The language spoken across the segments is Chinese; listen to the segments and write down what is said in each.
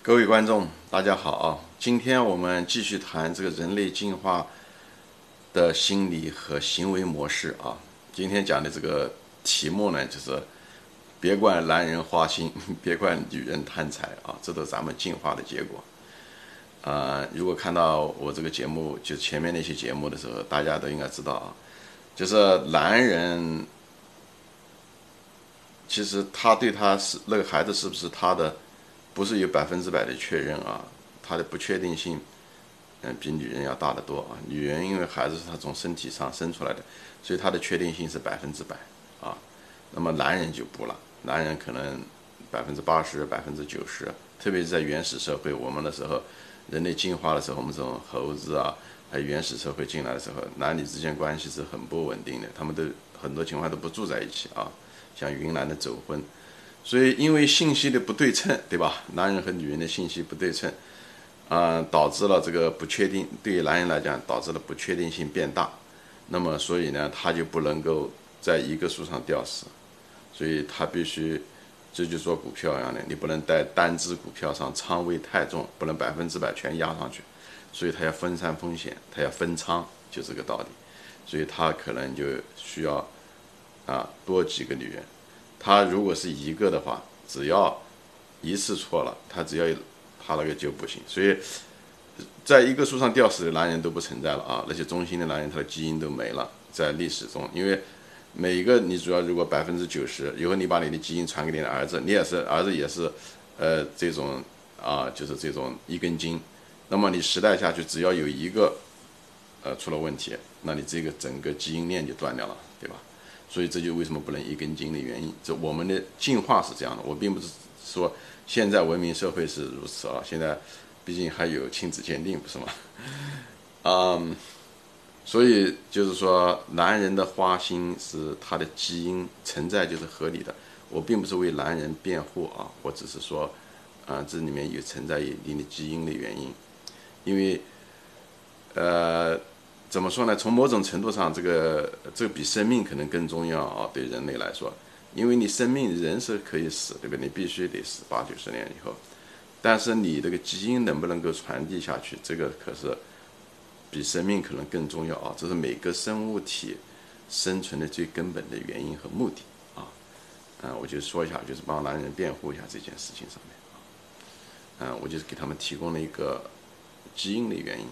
各位观众，大家好啊！今天我们继续谈这个人类进化的心理和行为模式啊。今天讲的这个题目呢，就是别怪男人花心，别怪女人贪财啊，这都是咱们进化的结果。啊，如果看到我这个节目，就前面那些节目的时候，大家都应该知道啊，就是男人其实他对他是那个孩子是不是他的？不是有百分之百的确认啊，他的不确定性，嗯，比女人要大得多啊。女人因为孩子是她从身体上生出来的，所以她的确定性是百分之百啊。那么男人就不了，男人可能百分之八十、百分之九十，特别是在原始社会，我们的时候，人类进化的时候，我们这种猴子啊，还有原始社会进来的时候，男女之间关系是很不稳定的，他们都很多情况都不住在一起啊，像云南的走婚。所以，因为信息的不对称，对吧？男人和女人的信息不对称，啊，导致了这个不确定。对于男人来讲，导致了不确定性变大。那么，所以呢，他就不能够在一个树上吊死，所以他必须，这就做股票一样的，你不能在单只股票上仓位太重，不能百分之百全压上去。所以他要分散风险，他要分仓，就这个道理。所以他可能就需要啊多几个女人。他如果是一个的话，只要一次错了，他只要他那个就不行。所以，在一个树上吊死的男人都不存在了啊，那些忠心的男人，他的基因都没了，在历史中，因为每一个你主要如果百分之九十，以后你把你的基因传给你的儿子，你也是儿子也是，呃，这种啊，就是这种一根筋，那么你时代下去，只要有一个呃出了问题，那你这个整个基因链就断掉了，对吧？所以这就为什么不能一根筋的原因。这我们的进化是这样的。我并不是说现在文明社会是如此啊。现在毕竟还有亲子鉴定，不是吗？嗯，所以就是说，男人的花心是他的基因存在就是合理的。我并不是为男人辩护啊，我只是说，啊，这里面有存在一定的基因的原因，因为，呃。怎么说呢？从某种程度上，这个这个比生命可能更重要啊，对人类来说，因为你生命人是可以死，对不对？你必须得死八九十年以后，但是你这个基因能不能够传递下去，这个可是比生命可能更重要啊！这是每个生物体生存的最根本的原因和目的啊！嗯，我就说一下，就是帮男人辩护一下这件事情上面啊，嗯，我就是给他们提供了一个基因的原因。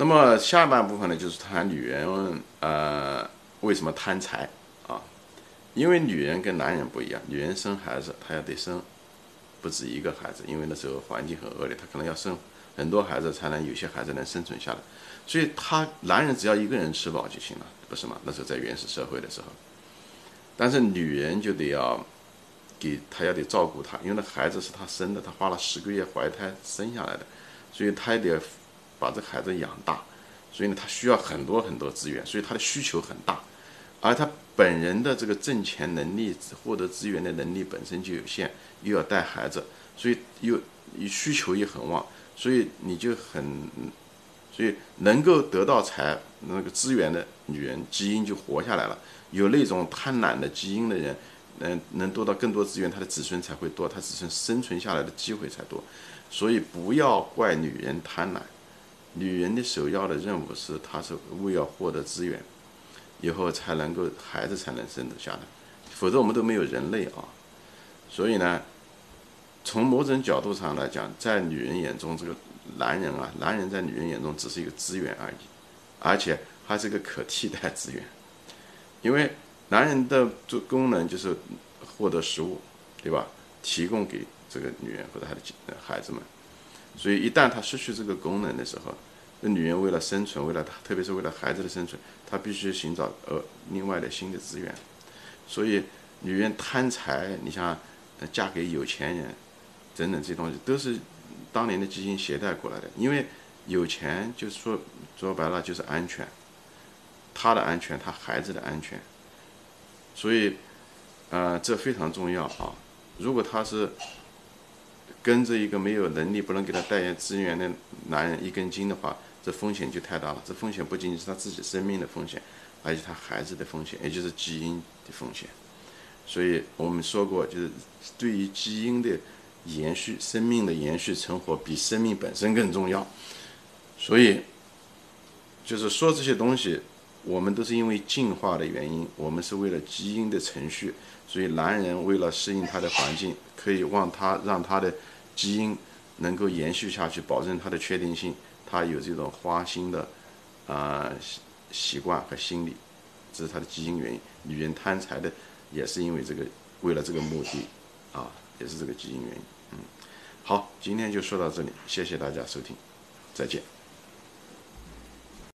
那么下半部分呢，就是谈女人，呃，为什么贪财啊？因为女人跟男人不一样，女人生孩子她要得生不止一个孩子，因为那时候环境很恶劣，她可能要生很多孩子才能有些孩子能生存下来。所以她男人只要一个人吃饱就行了，不是吗？那时候在原始社会的时候，但是女人就得要给她要得照顾她，因为那孩子是她生的，她花了十个月怀胎生下来的，所以她也得。把这孩子养大，所以呢，他需要很多很多资源，所以他的需求很大，而他本人的这个挣钱能力、获得资源的能力本身就有限，又要带孩子，所以又需求也很旺，所以你就很，所以能够得到财那个资源的女人基因就活下来了。有那种贪婪的基因的人，能能得到更多资源，他的子孙才会多，他子孙生存下来的机会才多。所以不要怪女人贪婪。女人的首要的任务是，她是为要获得资源，以后才能够孩子才能生得下来，否则我们都没有人类啊。所以呢，从某种角度上来讲，在女人眼中，这个男人啊，男人在女人眼中只是一个资源而已，而且还是个可替代资源，因为男人的这功能就是获得食物，对吧？提供给这个女人或者她的孩子们。所以一旦他失去这个功能的时候，那女人为了生存，为了她，特别是为了孩子的生存，她必须寻找呃另外的新的资源。所以女人贪财，你像嫁给有钱人，等等这些东西都是当年的基因携带过来的。因为有钱就是说说白了就是安全，她的安全，她孩子的安全。所以，呃，这非常重要啊。如果她是。跟着一个没有能力、不能给他带来资源的男人一根筋的话，这风险就太大了。这风险不仅仅是他自己生命的风险，而且他孩子的风险，也就是基因的风险。所以我们说过，就是对于基因的延续生命的延续存活比生命本身更重要。所以，就是说这些东西，我们都是因为进化的原因，我们是为了基因的程序。所以，男人为了适应他的环境，可以让他让他的基因能够延续下去，保证他的确定性。他有这种花心的啊习习惯和心理，这是他的基因原因。女人贪财的也是因为这个，为了这个目的啊，也是这个基因原因。嗯，好，今天就说到这里，谢谢大家收听，再见。